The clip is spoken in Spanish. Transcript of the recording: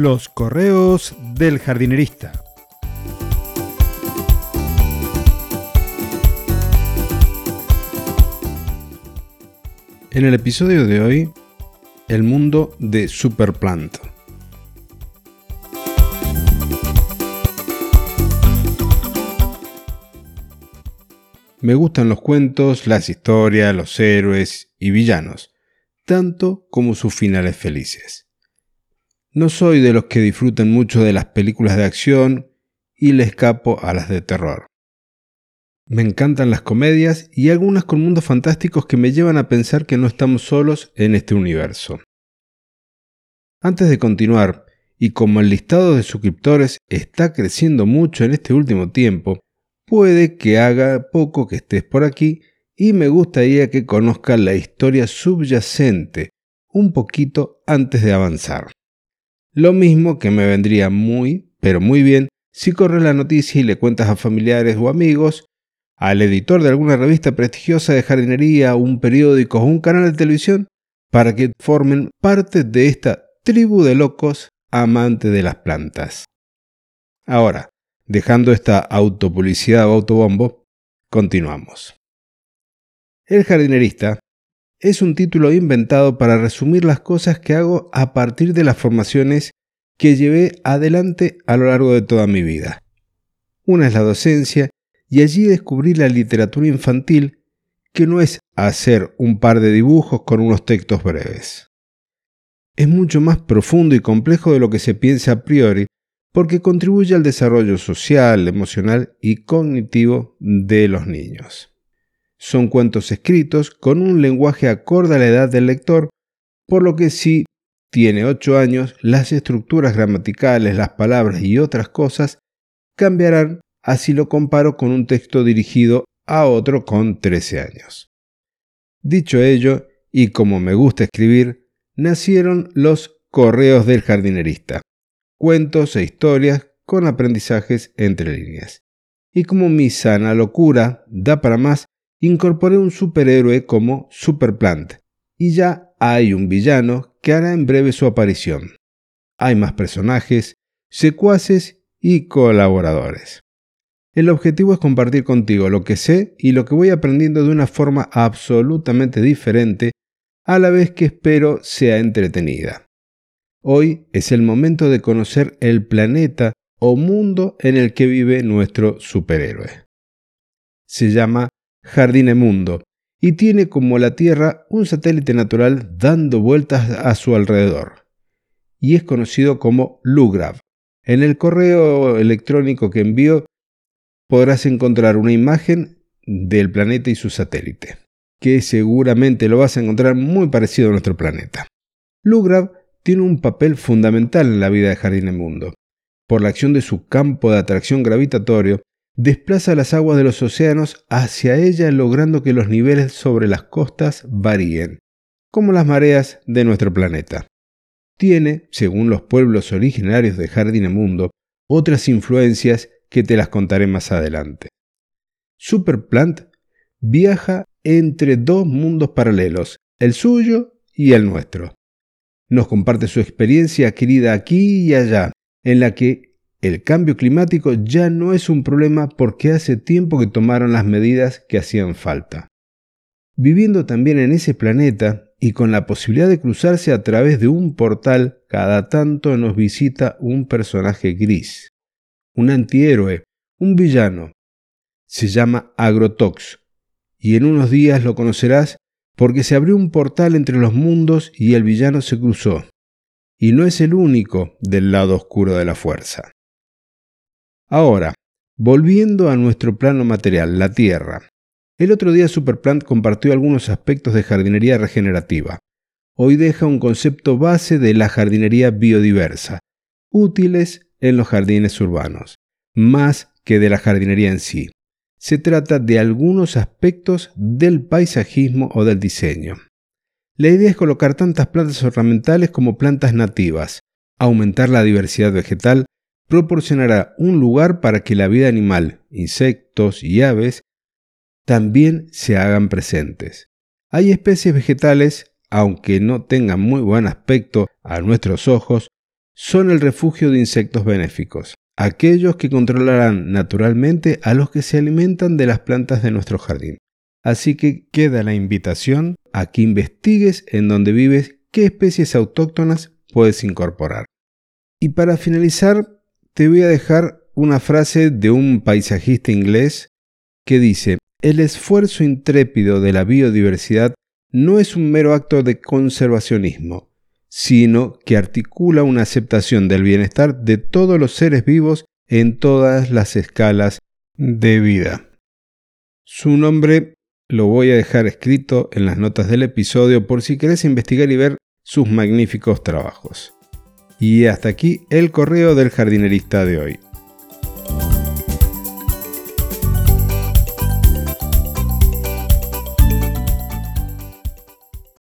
Los correos del jardinerista. En el episodio de hoy, el mundo de Superplant. Me gustan los cuentos, las historias, los héroes y villanos, tanto como sus finales felices. No soy de los que disfrutan mucho de las películas de acción y le escapo a las de terror. Me encantan las comedias y algunas con mundos fantásticos que me llevan a pensar que no estamos solos en este universo. Antes de continuar, y como el listado de suscriptores está creciendo mucho en este último tiempo, puede que haga poco que estés por aquí y me gustaría que conozcas la historia subyacente un poquito antes de avanzar. Lo mismo que me vendría muy, pero muy bien si corres la noticia y le cuentas a familiares o amigos, al editor de alguna revista prestigiosa de jardinería, un periódico o un canal de televisión, para que formen parte de esta tribu de locos amantes de las plantas. Ahora, dejando esta autopublicidad o autobombo, continuamos. El jardinerista es un título inventado para resumir las cosas que hago a partir de las formaciones que llevé adelante a lo largo de toda mi vida. Una es la docencia y allí descubrí la literatura infantil que no es hacer un par de dibujos con unos textos breves. Es mucho más profundo y complejo de lo que se piensa a priori porque contribuye al desarrollo social, emocional y cognitivo de los niños. Son cuentos escritos con un lenguaje acorde a la edad del lector, por lo que si tiene 8 años, las estructuras gramaticales, las palabras y otras cosas cambiarán así lo comparo con un texto dirigido a otro con 13 años. Dicho ello, y como me gusta escribir, nacieron los correos del jardinerista, cuentos e historias con aprendizajes entre líneas. Y como mi sana locura da para más, incorporé un superhéroe como Superplant, y ya hay un villano que hará en breve su aparición. Hay más personajes, secuaces y colaboradores. El objetivo es compartir contigo lo que sé y lo que voy aprendiendo de una forma absolutamente diferente, a la vez que espero sea entretenida. Hoy es el momento de conocer el planeta o mundo en el que vive nuestro superhéroe. Se llama Jardine Mundo, y tiene como la Tierra un satélite natural dando vueltas a su alrededor, y es conocido como Lugrav. En el correo electrónico que envío podrás encontrar una imagen del planeta y su satélite, que seguramente lo vas a encontrar muy parecido a nuestro planeta. Lugrav tiene un papel fundamental en la vida de Jardine Mundo. Por la acción de su campo de atracción gravitatorio, desplaza las aguas de los océanos hacia ella logrando que los niveles sobre las costas varíen, como las mareas de nuestro planeta. Tiene, según los pueblos originarios de Mundo, otras influencias que te las contaré más adelante. Superplant viaja entre dos mundos paralelos, el suyo y el nuestro. Nos comparte su experiencia adquirida aquí y allá, en la que el cambio climático ya no es un problema porque hace tiempo que tomaron las medidas que hacían falta. Viviendo también en ese planeta y con la posibilidad de cruzarse a través de un portal, cada tanto nos visita un personaje gris, un antihéroe, un villano. Se llama Agrotox, y en unos días lo conocerás porque se abrió un portal entre los mundos y el villano se cruzó. Y no es el único del lado oscuro de la fuerza. Ahora, volviendo a nuestro plano material, la Tierra. El otro día Superplant compartió algunos aspectos de jardinería regenerativa. Hoy deja un concepto base de la jardinería biodiversa, útiles en los jardines urbanos, más que de la jardinería en sí. Se trata de algunos aspectos del paisajismo o del diseño. La idea es colocar tantas plantas ornamentales como plantas nativas, aumentar la diversidad vegetal proporcionará un lugar para que la vida animal, insectos y aves también se hagan presentes. Hay especies vegetales, aunque no tengan muy buen aspecto a nuestros ojos, son el refugio de insectos benéficos, aquellos que controlarán naturalmente a los que se alimentan de las plantas de nuestro jardín. Así que queda la invitación a que investigues en donde vives qué especies autóctonas puedes incorporar. Y para finalizar, te voy a dejar una frase de un paisajista inglés que dice, el esfuerzo intrépido de la biodiversidad no es un mero acto de conservacionismo, sino que articula una aceptación del bienestar de todos los seres vivos en todas las escalas de vida. Su nombre lo voy a dejar escrito en las notas del episodio por si querés investigar y ver sus magníficos trabajos. Y hasta aquí el correo del jardinerista de hoy.